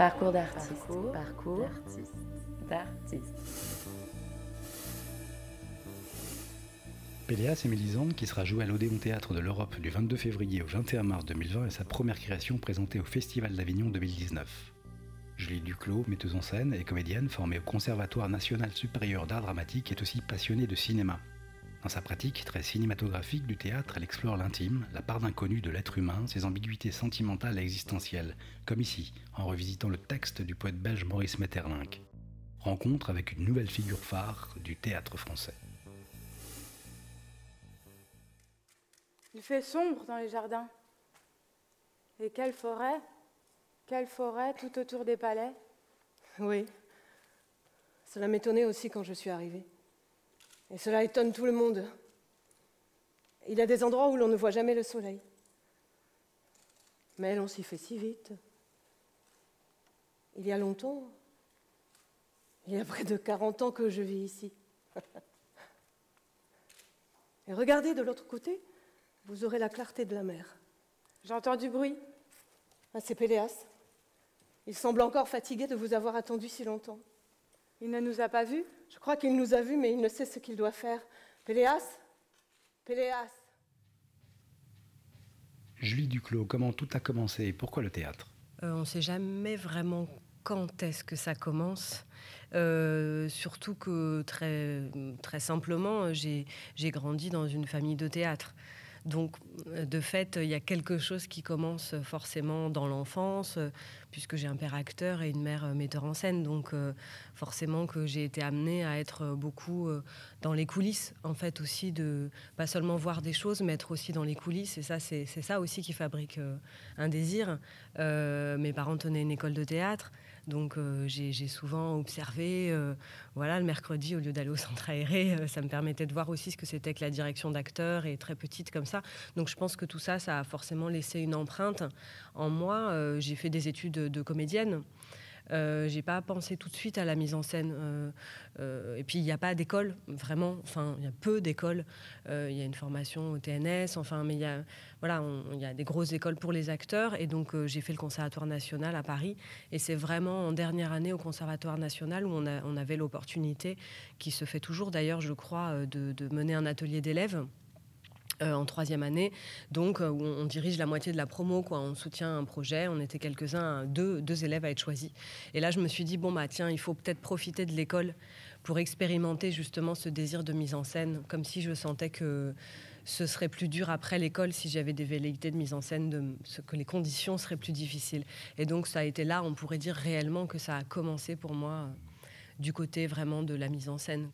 Parcours d'artiste. Parcours, d'artiste. Péléas et Mélisande, qui sera joué à l'Odéon Théâtre de l'Europe du 22 février au 21 mars 2020, est sa première création présentée au Festival d'Avignon 2019. Julie Duclos, metteuse en scène et comédienne formée au Conservatoire national supérieur d'art dramatique, est aussi passionnée de cinéma. Dans sa pratique très cinématographique du théâtre, elle explore l'intime, la part d'inconnu de l'être humain, ses ambiguïtés sentimentales et existentielles, comme ici, en revisitant le texte du poète belge Maurice Metterlinck. Rencontre avec une nouvelle figure phare du théâtre français. Il fait sombre dans les jardins. Et quelle forêt Quelle forêt tout autour des palais? Oui. Cela m'étonnait aussi quand je suis arrivée. Et cela étonne tout le monde. Il y a des endroits où l'on ne voit jamais le soleil. Mais l'on s'y fait si vite. Il y a longtemps, il y a près de 40 ans que je vis ici. Et regardez de l'autre côté, vous aurez la clarté de la mer. J'entends du bruit. Ah, c'est Péléas. Il semble encore fatigué de vous avoir attendu si longtemps. Il ne nous a pas vus Je crois qu'il nous a vus, mais il ne sait ce qu'il doit faire. Péléas Péléas Julie Duclos, comment tout a commencé et pourquoi le théâtre? Euh, On ne sait jamais vraiment quand est-ce que ça commence. Euh, surtout que très, très simplement, j'ai grandi dans une famille de théâtre. Donc, euh, de fait, il y a quelque chose qui commence forcément dans l'enfance, euh, puisque j'ai un père acteur et une mère euh, metteur en scène. Donc, forcément que j'ai été amenée à être beaucoup dans les coulisses, en fait, aussi, de pas seulement voir des choses, mais être aussi dans les coulisses. Et ça, c'est ça aussi qui fabrique un désir. mes parents tenaient une école de théâtre, donc j'ai souvent observé, voilà, le mercredi, au lieu d'aller au centre aéré, ça me permettait de voir aussi ce que c'était que la direction d'acteur, et très petite comme ça. Donc je pense que tout ça, ça a forcément laissé une empreinte en moi. Euh, j'ai fait des études de comédienne. Euh, j'ai pas pensé tout de suite à la mise en scène. Euh, euh, et puis il n'y a pas d'école, vraiment. Enfin, il y a peu d'écoles. Il y a une formation au TNS. Enfin, mais il y a voilà, il y a des grosses écoles pour les acteurs. Et donc j'ai fait le Conservatoire national à Paris. Et c'est vraiment en dernière année au Conservatoire national où on, avait l'opportunité, qui se fait toujours d'ailleurs, je crois, de mener un atelier d'élèves. Euh, en troisième année, donc euh, où on, dirige la moitié de la promo, quoi. On soutient un projet, on était quelques-uns, deux, deux élèves à être choisis. Et là, je me suis dit bon bah tiens, il faut peut-être profiter de l'école pour expérimenter justement ce désir de mise en scène, comme si je sentais que ce serait plus dur après l'école si j'avais des velléités de mise en scène, de, que les conditions seraient plus difficiles. Et donc ça a été là, on pourrait dire réellement que ça a commencé pour moi euh, du côté vraiment de la mise en scène.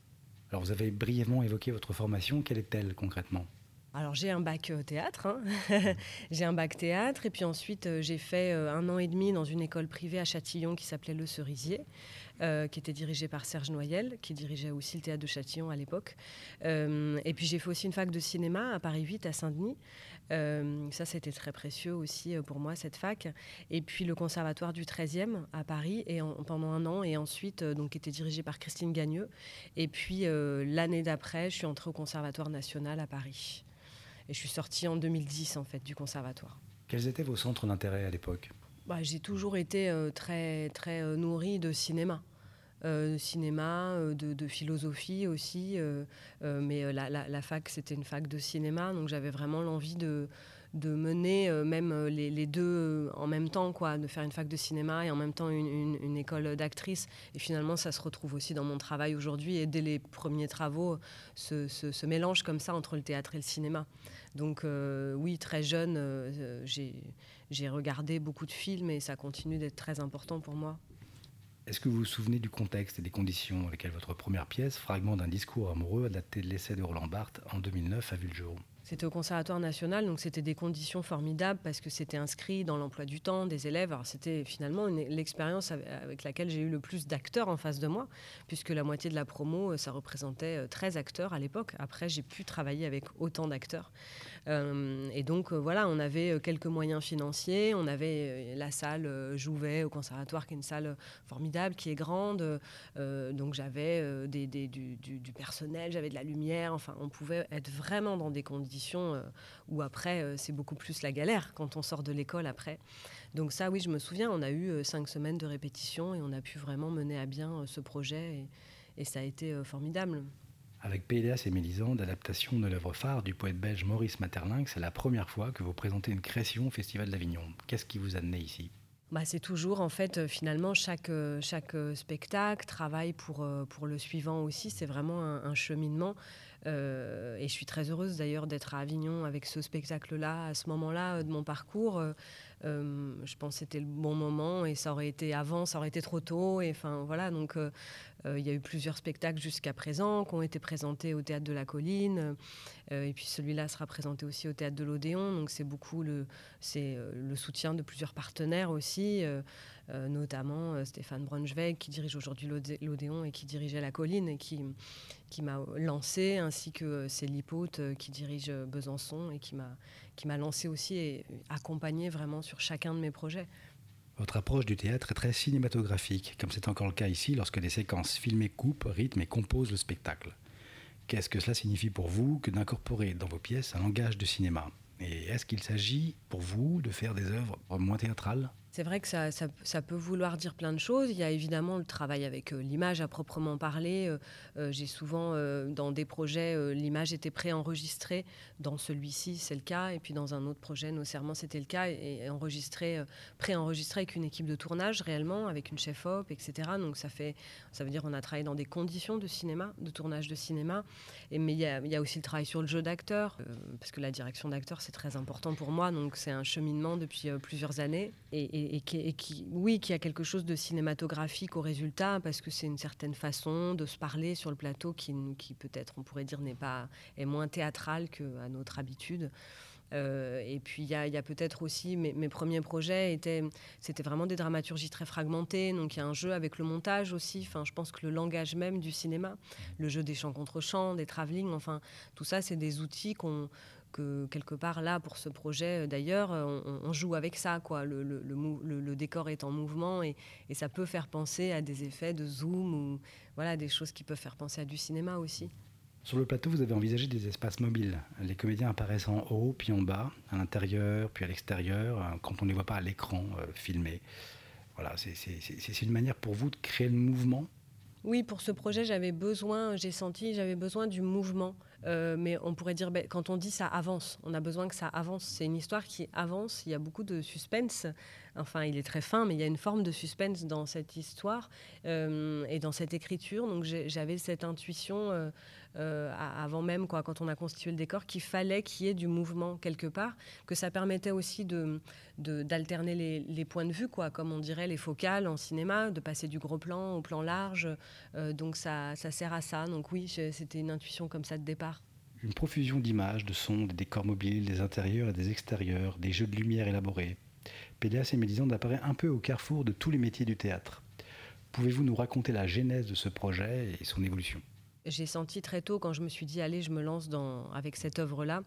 Alors vous avez brièvement évoqué votre formation, quelle est-elle concrètement? Alors j'ai un bac euh, théâtre, hein. j'ai un bac théâtre et puis ensuite euh, j'ai fait euh, un an et demi dans une école privée à Châtillon qui s'appelait Le Cerisier, qui était dirigée par Serge Noyel, qui dirigeait aussi le théâtre de Châtillon à l'époque. et puis j'ai fait aussi une fac de cinéma à Paris 8 à Saint-Denis. ça c'était très précieux aussi pour moi cette fac. Et puis le conservatoire du 13e à Paris et pendant un an et ensuite donc qui était dirigé par Christine Gagneux. Et puis l'année d'après je suis entrée au conservatoire national à Paris. Et je suis sortie en 2010 en fait du conservatoire. Quels étaient vos centres d'intérêt à l'époque? Bah, J'ai toujours été euh, très, très euh, nourrie de cinéma. Euh, de cinéma, de, philosophie aussi. mais la, la, fac, c'était une fac de cinéma, donc j'avais vraiment l'envie de, de mener même les, deux en même temps, quoi, de faire une fac de cinéma et en même temps une, école d'actrice. Et finalement, ça se retrouve aussi dans mon travail aujourd'hui. Et dès les premiers travaux, ce, ce, mélange comme ça entre le théâtre et le cinéma. Donc oui, très jeune, j'ai regardé beaucoup de films et ça continue d'être très important pour moi. Est-ce que vous vous souvenez du contexte et des conditions dans lesquelles votre première pièce, fragment d'un discours amoureux, adapté de l'essai de Roland Barthes en 2009, a vu le jour c'était au Conservatoire national, donc c'était des conditions formidables parce que c'était inscrit dans l'emploi du temps des élèves. C'était finalement l'expérience avec laquelle j'ai eu le plus d'acteurs en face de moi, puisque la moitié de la promo, euh, ça représentait 13 euh, acteurs à l'époque. Après, j'ai pu travailler avec autant d'acteurs. Et donc voilà, on avait quelques moyens financiers, on avait la salle Jouvet au conservatoire qui est une salle formidable, qui est grande, donc j'avais du, personnel, j'avais de la lumière, enfin on pouvait être vraiment dans des conditions où après c'est beaucoup plus la galère quand on sort de l'école après. Donc ça, oui, je me souviens, on a eu euh, cinq semaines de répétition et on a pu vraiment mener à bien euh, ce projet et, ça a été euh, formidable. Avec Péléas et Mélisande, adaptation de l'œuvre phare du poète belge Maurice Maeterlinck, c'est la première fois que vous présentez une création au Festival d'Avignon. Qu'est-ce qui vous a ici? Bah, c'est toujours, en fait, finalement, chaque, chaque spectacle travaille pour, pour le suivant aussi. C'est vraiment un, cheminement. et je suis très heureuse d'ailleurs d'être à Avignon avec ce spectacle-là, à ce moment-là de mon parcours. Euh, je pense que c'était le bon moment et ça aurait été avant, ça aurait été trop tôt. Enfin voilà, donc euh, euh, il y a eu plusieurs spectacles jusqu'à présent qui ont été présentés au théâtre de la Colline. et puis celui-là sera présenté aussi au théâtre de l'Odéon. Donc c'est beaucoup le, soutien de plusieurs partenaires aussi. notamment Stéphane Braunschweig qui dirige aujourd'hui l'Odéon et qui dirigeait la colline et qui, qui m'a lancé, ainsi que Célie Pote qui dirige Besançon et qui m'a qui m'a lancé aussi et accompagné vraiment sur chacun de mes projets. Votre approche du théâtre est très cinématographique, comme c'est encore le cas ici lorsque des séquences filmées coupent, rythment et composent le spectacle. Qu'est-ce que cela signifie pour vous que d'incorporer dans vos pièces un langage de cinéma? Et est-ce qu'il s'agit pour vous de faire des œuvres moins théâtrales? C'est vrai que ça, peut vouloir dire plein de choses. Il y a évidemment le travail avec euh, l'image à proprement parler. Euh, euh, j'ai souvent, dans des projets, l'image était préenregistrée. Dans celui-ci, c'est le cas. Et puis dans un autre projet, Nos Serments, c'était le cas. Et, enregistré, préenregistré avec une équipe de tournage réellement, avec une chef-op, etc. Donc ça, fait, ça veut dire qu'on a travaillé dans des conditions de cinéma, de tournage de cinéma. Et, mais il y, a, aussi le travail sur le jeu d'acteur, parce que la direction d'acteur, c'est très important pour moi. Donc c'est un cheminement depuis plusieurs années. et et, qui, oui, qui a quelque chose de cinématographique au résultat, parce que c'est une certaine façon de se parler sur le plateau qui, qui peut-être, on pourrait dire, n'est pas est moins théâtrale qu'à notre habitude. Euh, et puis il y a, peut-être aussi mes, mes, premiers projets étaient c'était vraiment des dramaturgies très fragmentées donc il y a un jeu avec le montage aussi enfin je pense que le langage même du cinéma le jeu des chants contre chants des travelling enfin tout ça c'est des outils qu'on quelque part là, pour ce projet euh, d'ailleurs, euh, on, joue avec ça. Quoi. Le, le, décor est en mouvement et, ça peut faire penser à des effets de zoom ou voilà, des choses qui peuvent faire penser à du cinéma aussi. Sur le plateau, vous avez envisagé des espaces mobiles. Les comédiens apparaissent en haut, puis en bas, à l'intérieur, puis à l'extérieur, euh, quand on ne les voit pas à l'écran filmé. Voilà, c'est une manière pour vous de créer le mouvement? Oui, pour ce projet, j'avais besoin, j'ai senti, j'avais besoin du mouvement. Euh, mais on pourrait dire, ben, quand on dit ça avance, on a besoin que ça avance. C'est une histoire qui avance, il y a beaucoup de suspense. Enfin, il est très fin, mais il y a une forme de suspense dans cette histoire euh, et dans cette écriture. Donc j'avais cette intuition euh, avant même, quoi, quand on a constitué le décor, qu'il fallait qu'il y ait du mouvement quelque part, que ça permettait aussi de, d'alterner les, points de vue, quoi, comme on dirait les focales en cinéma, de passer du gros plan au plan large. donc ça sert à ça. Donc oui, c'était une intuition comme ça de départ une profusion d'images, de sons, des décors mobiles, des intérieurs et des extérieurs, des jeux de lumière élaborés, Péléas et Mélisande apparaît un peu au carrefour de tous les métiers du théâtre. Pouvez-vous nous raconter la genèse de ce projet et son évolution? J'ai senti très tôt, quand je me suis dit, allez, je me lance avec cette œuvre-là,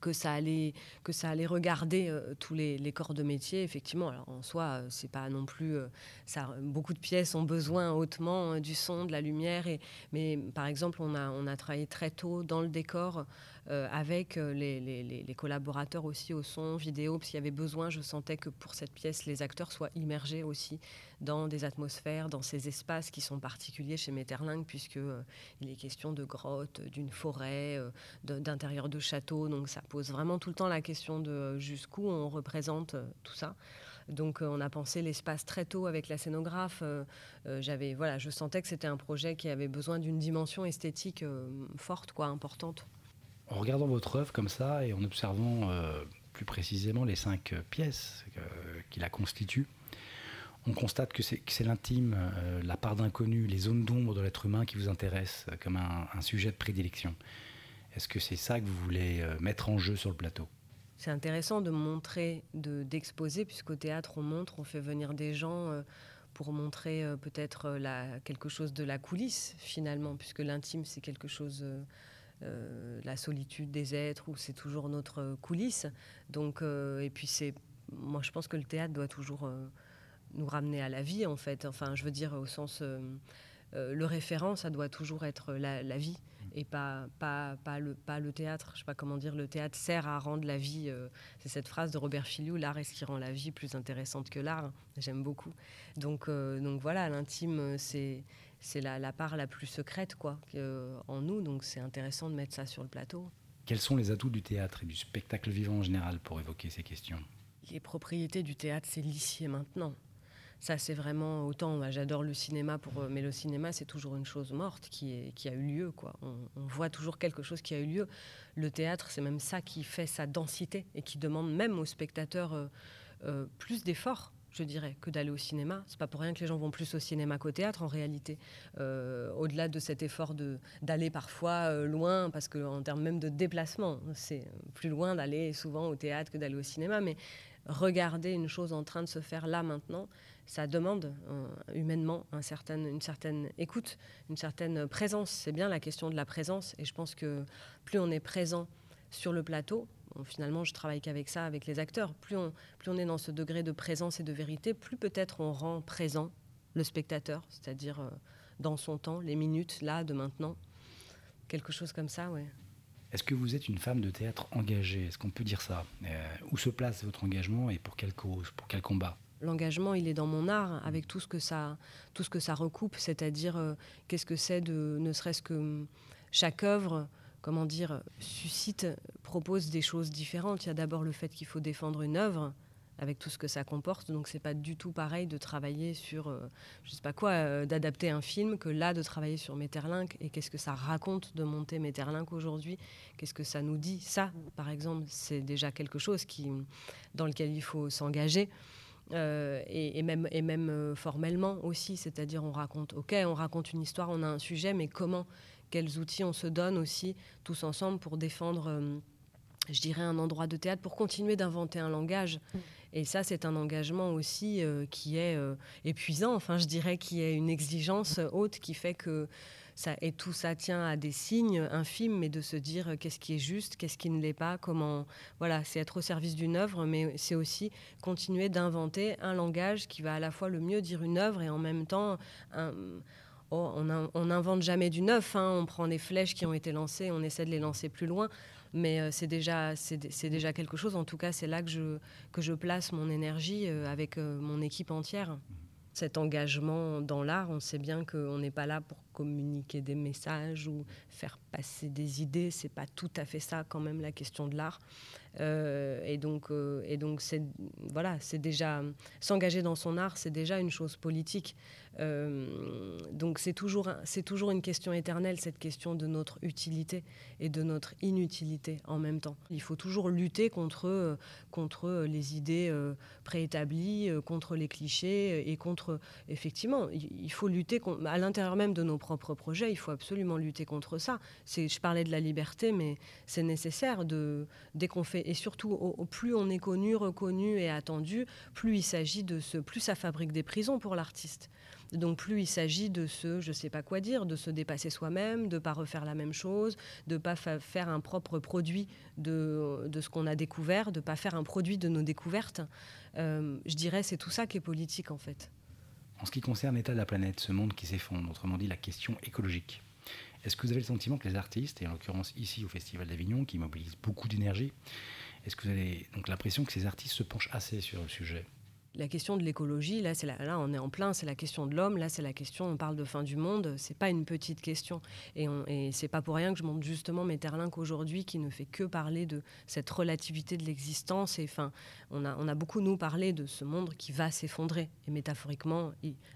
que ça allait que ça allait regarder euh, tous les, corps de métier effectivement. Alors en soi euh, c'est pas non plus euh, ça beaucoup de pièces ont besoin hautement du son de la lumière et mais par exemple on a on a travaillé très tôt dans le décor avec euh, les, collaborateurs aussi au son, vidéo, parce qu'il y avait besoin, je sentais que pour cette pièce, les acteurs soient immergés aussi dans des atmosphères, dans ces espaces qui sont particuliers chez Metterling, puisqu'il euh, il est question de grottes, d'une forêt, d'intérieur de château, donc ça pose vraiment tout le temps la question de jusqu'où on représente tout ça. Donc on a pensé l'espace très tôt avec la scénographe. j'avais voilà, je sentais que c'était un projet qui avait besoin d'une dimension esthétique forte, quoi, importante. En regardant votre œuvre comme ça et en observant euh, plus précisément les cinq pièces euh, qui la constituent, on constate que c'est l'intime, euh, la part d'inconnu, les zones d'ombre de l'être humain qui vous intéressent comme un, sujet de prédilection. Est-ce que c'est ça que vous voulez mettre en jeu sur le plateau? C'est intéressant de montrer, d'exposer, puisqu'au théâtre on montre, on fait venir des gens pour montrer peut-être quelque chose de la coulisse finalement, puisque l'intime c'est quelque chose la solitude des êtres, où c'est toujours notre coulisse. Donc, et puis c'est, moi je pense que le théâtre doit toujours nous ramener à la vie, en fait. Enfin, je veux dire, au sens. le référent, ça doit toujours être la, la vie et pas, pas, pas, le, pas le théâtre. Je sais pas comment dire, le théâtre sert à rendre la vie, euh, c'est cette phrase de Robert Filiou, l'art est ce qui rend la vie plus intéressante que l'art. J'aime beaucoup. Donc, euh, donc voilà, l'intime, c'est c'est la, la, part la plus secrète quoi, en nous, donc c'est intéressant de mettre ça sur le plateau. Quels sont les atouts du théâtre et du spectacle vivant en général pour évoquer ces questions? Les propriétés du théâtre, c'est l'ici et maintenant. Ça, c'est vraiment autant. J'adore le cinéma, euh, mais le cinéma, c'est toujours une chose morte qui, a eu lieu. On, voit toujours quelque chose qui a eu lieu. Le théâtre, c'est même ça qui fait sa densité et qui demande même aux spectateurs euh, euh, plus d'efforts je dirais, que d'aller au cinéma. C'est pas pour rien que les gens vont plus au cinéma qu'au théâtre, en réalité. Au-delà de cet effort d'aller parfois loin, parce qu'en termes même de déplacement, c'est plus loin d'aller souvent au théâtre que d'aller au cinéma. Mais regarder une chose en train de se faire là maintenant, ça demande euh, humainement une certaine écoute, une certaine présence. C'est bien la question de la présence. Et je pense que plus on est présent sur le plateau, finalement je travaille qu'avec ça, avec les acteurs, plus on, est dans ce degré de présence et de vérité, plus peut-être on rend présent le spectateur, c'est-à-dire euh, dans son temps, les minutes, là, de maintenant. Quelque chose comme ça, ouais. Est-ce que vous êtes une femme de théâtre engagée? Est-ce qu'on peut dire ça? Euh, Où se place votre engagement et pour quelle cause, pour quel combat? L'engagement, il est dans mon art, avec tout ce que ça, tout ce que ça recoupe, c'est-à-dire euh, qu'est-ce que c'est de, ne serait-ce que hum, chaque œuvre, comment dire, suscite, propose des choses différentes. Il y a d'abord le fait qu'il faut défendre une œuvre avec tout ce que ça comporte, donc c'est pas du tout pareil de travailler sur, euh, je sais pas quoi, euh, d'adapter un film que là de travailler sur Metterlinck et qu'est-ce que ça raconte de monter Metterlinck aujourd'hui, qu'est-ce que ça nous dit? Ça, par exemple, c'est déjà quelque chose qui, dans lequel il faut s'engager. Euh, et, même, et même euh, formellement aussi, c'est-à-dire on raconte, ok, on raconte une histoire, on a un sujet, mais comment, quels outils on se donne aussi tous ensemble pour défendre, euh, je dirais, un endroit de théâtre, pour continuer d'inventer un langage. Mm. Et ça, c'est un engagement aussi qui est épuisant, enfin je dirais, qui est une exigence haute qui fait que et tout ça tient à des signes infimes, mais de se dire euh, qu'est-ce qui est juste, qu'est-ce qui ne l'est pas, comment. Voilà, c'est être au service d'une œuvre, mais c'est aussi continuer d'inventer un langage qui va à la fois le mieux dire une œuvre et en même temps. Oh, on n'invente jamais du neuf, hein. on prend les flèches qui ont été lancées, on essaie de les lancer plus loin, mais euh, c'est déjà, déjà quelque chose. En tout cas, c'est là que je, que je place mon énergie euh, avec mon équipe entière cet engagement dans l'art, on sait bien qu'on n'est pas là pour communiquer des messages ou faire passer des idées. C'est pas tout à fait ça quand même la question de l'art. Euh, et donc, euh, et donc c'est voilà, c'est déjà s'engager dans son art, c'est déjà une chose politique. Euh, donc c'est toujours, c'est toujours une question éternelle, cette question de notre utilité et de notre inutilité en même temps. Il faut toujours lutter contre, contre les idées préétablies, contre les clichés et contre, effectivement, il faut lutter à l'intérieur même de nos propres projets, il faut absolument lutter contre ça. Je parlais de la liberté, mais c'est nécessaire de, dès qu'on fait et surtout, au, plus on est connu, reconnu et attendu, plus il s'agit de ce, plus ça fabrique des prisons pour l'artiste. Donc plus il s'agit de se, je sais pas quoi dire, de se dépasser soi-même, de pas refaire la même chose, de pas faire un propre produit de, de ce qu'on a découvert, de pas faire un produit de nos découvertes. Euh, je dirais c'est tout ça qui est politique en fait. En ce qui concerne l'état de la planète, ce monde qui s'effondre, autrement dit la question écologique, est-ce que vous avez le sentiment que les artistes, et en l'occurrence ici au Festival d'Avignon, qui mobilisent beaucoup d'énergie, est-ce que vous avez donc l'impression que ces artistes se penchent assez sur le sujet? La question de l'écologie, là, là, on est en plein, c'est la question de l'homme, là, c'est la question, on parle de fin du monde, c'est pas une petite question. Et, et c'est pas pour rien que je montre justement Metterlinck aujourd'hui, qui ne fait que parler de cette relativité de l'existence. Et enfin, on a, on a beaucoup, nous, parlé de ce monde qui va s'effondrer. Et métaphoriquement,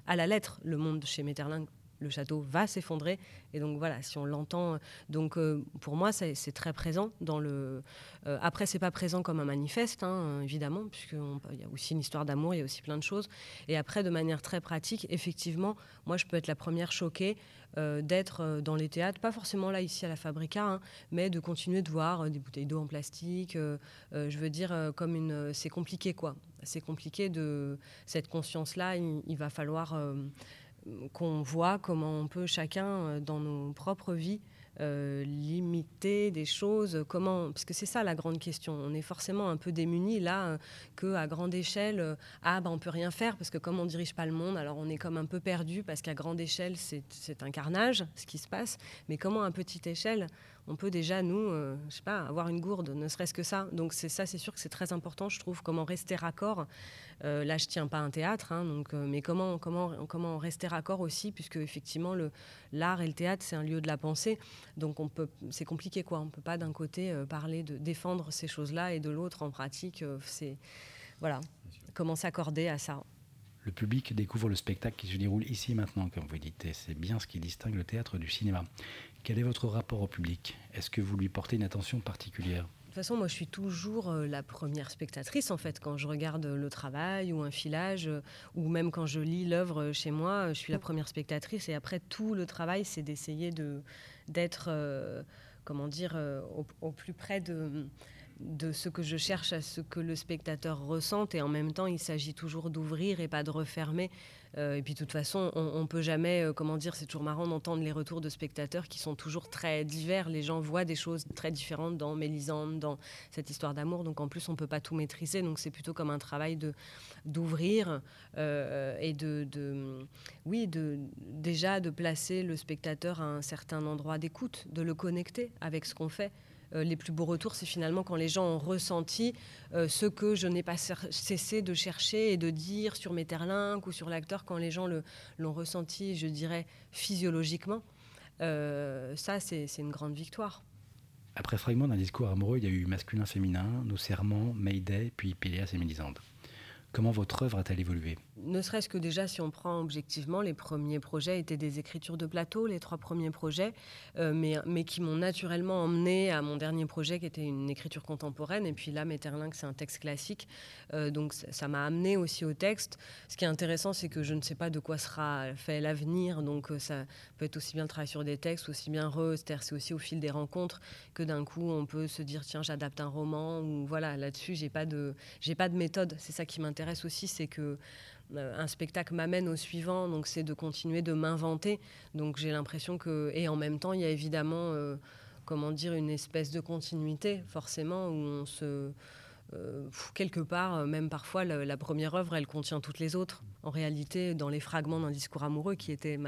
à la lettre, le monde chez Metterlinck le château va s'effondrer. Et donc voilà, si on l'entend, donc euh, pour moi c'est très présent dans le. Euh, après c'est pas présent comme un manifeste, hein, évidemment, puisqu'il y a aussi une histoire d'amour, il y a aussi plein de choses. Et après de manière très pratique, effectivement, moi je peux être la première choquée euh, d'être dans les théâtres, pas forcément là ici à la Fabrica, hein, mais de continuer de voir des bouteilles d'eau en plastique. je veux dire comme une, c'est compliqué quoi. C'est compliqué de cette conscience là. il va falloir qu'on voit comment on peut chacun, euh, dans nos propres vies, limiter des choses Comment Parce que c'est ça la grande question. On est forcément un peu démunis là qu'à grande échelle, ah ben on peut rien faire parce que comme on dirige pas le monde, alors on est comme un peu perdu parce qu'à grande échelle c'est un carnage ce qui se passe. Mais comment à petite échelle on peut déjà, nous, euh, je sais pas, avoir une gourde, ne serait-ce que ça. Donc c'est ça, c'est sûr que c'est très important, je trouve, comment rester raccord. Euh, là, je tiens pas un théâtre, hein, donc, euh, mais comment, comment, comment rester raccord aussi, puisque effectivement, l'art et le théâtre, c'est un lieu de la pensée. Donc on peut, c'est compliqué, quoi. On peut pas d'un côté parler de défendre ces choses-là et de l'autre, en pratique, c'est voilà, comment s'accorder à ça. Le public découvre le spectacle qui se déroule ici maintenant, comme vous dites, c'est bien ce qui distingue le théâtre du cinéma. Quel est votre rapport au public? Est-ce que vous lui portez une attention particulière? De toute façon, moi, je suis toujours euh, la première spectatrice, en fait, quand je regarde le travail ou un filage, euh, ou même quand je lis l'œuvre euh, chez moi, je suis la première spectatrice. Et après, tout le travail, c'est d'essayer de, d'être, comment dire, au, plus près de, de ce que je cherche à ce que le spectateur ressente. Et en même temps, il s'agit toujours d'ouvrir et pas de refermer. Euh, et puis de toute façon, on, ne peut jamais, euh, comment dire, c'est toujours marrant d'entendre les retours de spectateurs qui sont toujours très divers. Les gens voient des choses très différentes dans Mélisande, dans cette histoire d'amour. Donc en plus, on peut pas tout maîtriser. Donc c'est plutôt comme un travail de d'ouvrir euh, et de, de, oui, de déjà de placer le spectateur à un certain endroit d'écoute, de le connecter avec ce qu'on fait. Euh, les plus beaux retours, c'est finalement quand les gens ont ressenti euh, ce que je n'ai pas cessé de chercher et de dire sur mes ou sur l'acteur, quand les gens l'ont ressenti, je dirais, physiologiquement. Euh, ça, c'est une grande victoire. Après fragment d'un discours amoureux, il y a eu masculin-féminin, Nos serments, Mayday, puis Péléas et Mélisande. Comment votre œuvre a-t-elle évolué? Ne serait-ce que déjà, si on prend objectivement, les premiers projets étaient des écritures de plateau, les trois premiers projets, euh, mais, qui m'ont naturellement emmené à mon dernier projet qui était une écriture contemporaine. Et puis là, Metterlinck, c'est un texte classique. Euh, donc ça m'a amené aussi au texte. Ce qui est intéressant, c'est que je ne sais pas de quoi sera fait l'avenir. Donc euh, ça peut être aussi bien travailler sur des textes, aussi bien re. C'est aussi au fil des rencontres que d'un coup, on peut se dire tiens, j'adapte un roman. Ou voilà, là-dessus, j'ai pas de, j'ai pas de méthode. C'est ça qui m'intéresse aussi, c'est que un spectacle m'amène au suivant, donc c'est de continuer de m'inventer. Donc j'ai l'impression que, et en même temps, il y a évidemment, euh, comment dire, une espèce de continuité, forcément, où on se euh, quelque part, euh, même parfois, la, première œuvre, elle contient toutes les autres. En réalité, dans les fragments d'un discours amoureux, qui était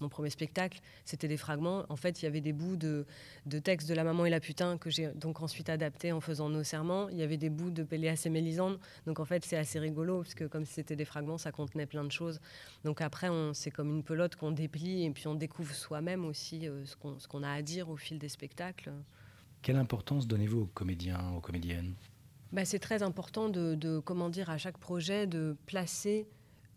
mon premier spectacle, c'était des fragments. En fait, il y avait des bouts de, de textes de La Maman et la Putain que j'ai donc ensuite adapté en faisant nos serments. Il y avait des bouts de Péléas et Mélisande. Donc en fait, c'est assez rigolo, parce que comme c'était des fragments, ça contenait plein de choses. Donc après, c'est comme une pelote qu'on déplie et puis on découvre soi-même aussi euh, ce qu'on a à dire au fil des spectacles. Quelle importance donnez-vous aux comédiens, aux comédiennes? Bah, c'est très important de, comment dire, à chaque projet de placer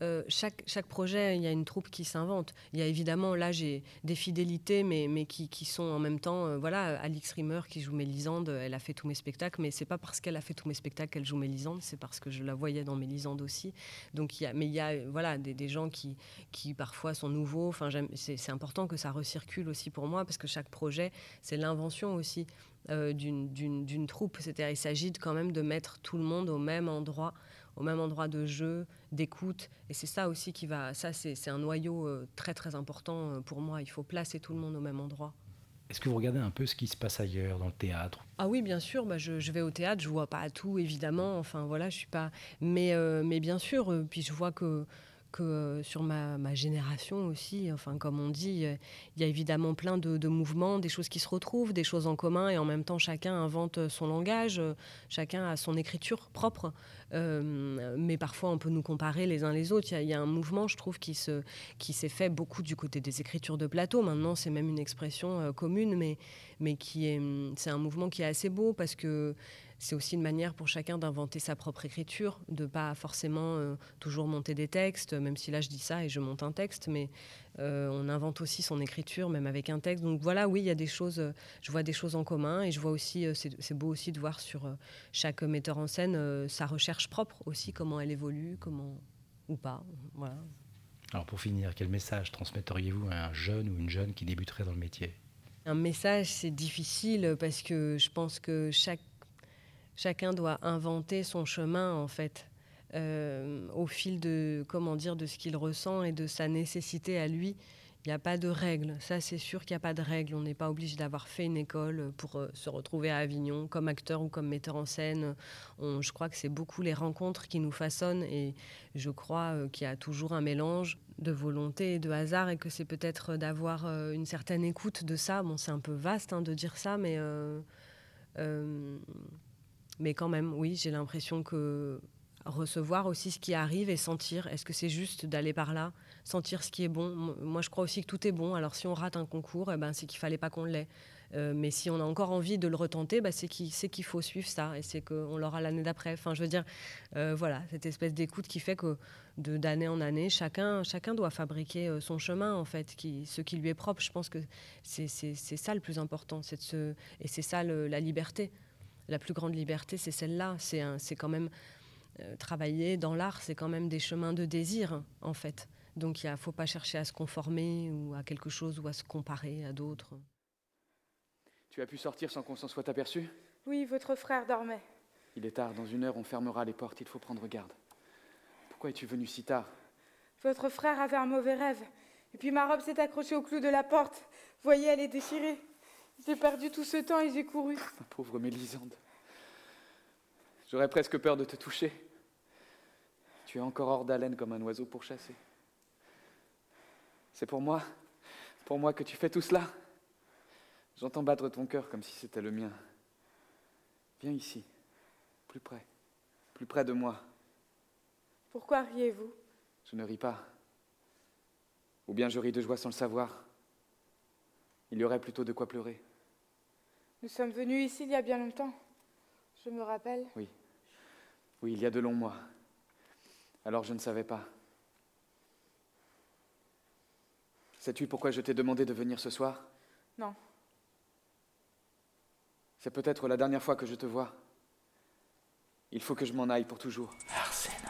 euh, chaque, chaque projet, il y a une troupe qui s'invente. Il y a évidemment, là, j'ai des fidélités, mais, mais qui, qui sont en même temps. Euh, voilà, Alix Rimmer qui joue Mélisande, elle a fait tous mes spectacles, mais c'est pas parce qu'elle a fait tous mes spectacles qu'elle joue Mélisande, c'est parce que je la voyais dans Mélisande aussi. Donc, il y a, mais il y a voilà, des, des gens qui, qui parfois sont nouveaux. Enfin, c'est important que ça recircule aussi pour moi, parce que chaque projet, c'est l'invention aussi. Euh, d'une troupe. C'est-à-dire, il s'agit quand même de mettre tout le monde au même endroit, au même endroit de jeu, d'écoute. Et c'est ça aussi qui va. Ça, c'est un noyau euh, très très important euh, pour moi. Il faut placer tout le monde au même endroit. Est-ce que vous regardez un peu ce qui se passe ailleurs dans le théâtre? Ah oui, bien sûr. Bah, je, vais au théâtre, je vois pas tout, évidemment. Enfin voilà, je suis pas. Mais, mais bien sûr. Puis je vois que que euh, sur ma, génération aussi, enfin comme on dit, il y a évidemment plein de, mouvements, des choses qui se retrouvent, des choses en commun, et en même temps chacun invente son langage, chacun a son écriture propre, euh, mais parfois on peut nous comparer les uns les autres. Il y, a un mouvement, je trouve, qui s'est fait beaucoup du côté des écritures de plateau. Maintenant, c'est même une expression euh, commune, mais, c'est un mouvement qui est assez beau parce que c'est aussi une manière pour chacun d'inventer sa propre écriture, de pas forcément euh, toujours monter des textes, même si là je dis ça et je monte un texte, mais euh, on invente aussi son écriture, même avec un texte. Donc voilà, oui, il y a des choses, euh, je vois des choses en commun et je vois aussi, c'est beau aussi de voir sur chaque metteur en scène sa recherche propre aussi, comment elle évolue, comment ou pas. Voilà. Alors pour finir, quel message transmetteriez-vous à un jeune ou une jeune qui débuterait dans le métier? Un message, c'est difficile parce que je pense que chaque chacun doit inventer son chemin en fait. Euh, au fil de comment dire de ce qu'il ressent et de sa nécessité à lui. Il n'y a pas de règles, ça c'est sûr qu'il n'y a pas de règles. On n'est pas obligé d'avoir fait une école pour euh, se retrouver à Avignon comme acteur ou comme metteur en scène. je crois que c'est beaucoup les rencontres qui nous façonnent et je crois euh, qu'il y a toujours un mélange de volonté et de hasard et que c'est peut-être d'avoir une certaine écoute de ça. Bon, c'est un peu vaste hein, de dire ça, mais, mais quand même, oui, j'ai l'impression que recevoir aussi ce qui arrive et sentir, est-ce que c'est juste d'aller par là, sentir ce qui est bon? Moi, je crois aussi que tout est bon. Alors, si on rate un concours, eh ben, c'est qu'il fallait pas qu'on l'ait. Euh, mais si on a encore envie de le retenter, bah, c'est qu'il faut suivre ça et c'est qu'on l'aura l'année d'après. Enfin, je veux dire, euh, voilà, cette espèce d'écoute qui fait que d'année en année, chacun, chacun doit fabriquer euh, son chemin, en fait, qui, ce qui lui est propre. Je pense que c'est ça le plus important. De ce, et c'est ça la liberté. La plus grande liberté, c'est celle-là. C'est quand même euh, travailler dans l'art, c'est quand même des chemins de désir, en fait. Donc il ne faut pas chercher à se conformer ou à quelque chose ou à se comparer à d'autres. Tu as pu sortir sans qu'on s'en soit aperçu? Oui, votre frère dormait. Il est tard, dans une heure on fermera les portes, il faut prendre garde. Pourquoi es-tu venu si tard? Votre frère avait un mauvais rêve. Et puis ma robe s'est accrochée au clou de la porte. Voyez, elle est déchirée. J'ai perdu tout ce temps et j'ai couru. Ma pauvre Mélisande. J'aurais presque peur de te toucher. Tu es encore hors d'haleine comme un oiseau pour chasser. C'est pour moi, pour moi que tu fais tout cela. J'entends battre ton cœur comme si c'était le mien. Viens ici, plus près, plus près de moi. Pourquoi riez-vous? Je ne ris pas. Ou bien je ris de joie sans le savoir. Il y aurait plutôt de quoi pleurer. Nous sommes venus ici il y a bien longtemps. Je me rappelle. Oui. Oui, il y a de longs mois. Alors je ne savais pas. Sais-tu pourquoi je t'ai demandé de venir ce soir? Non. C'est peut-être la dernière fois que je te vois. Il faut que je m'en aille pour toujours. Arsena.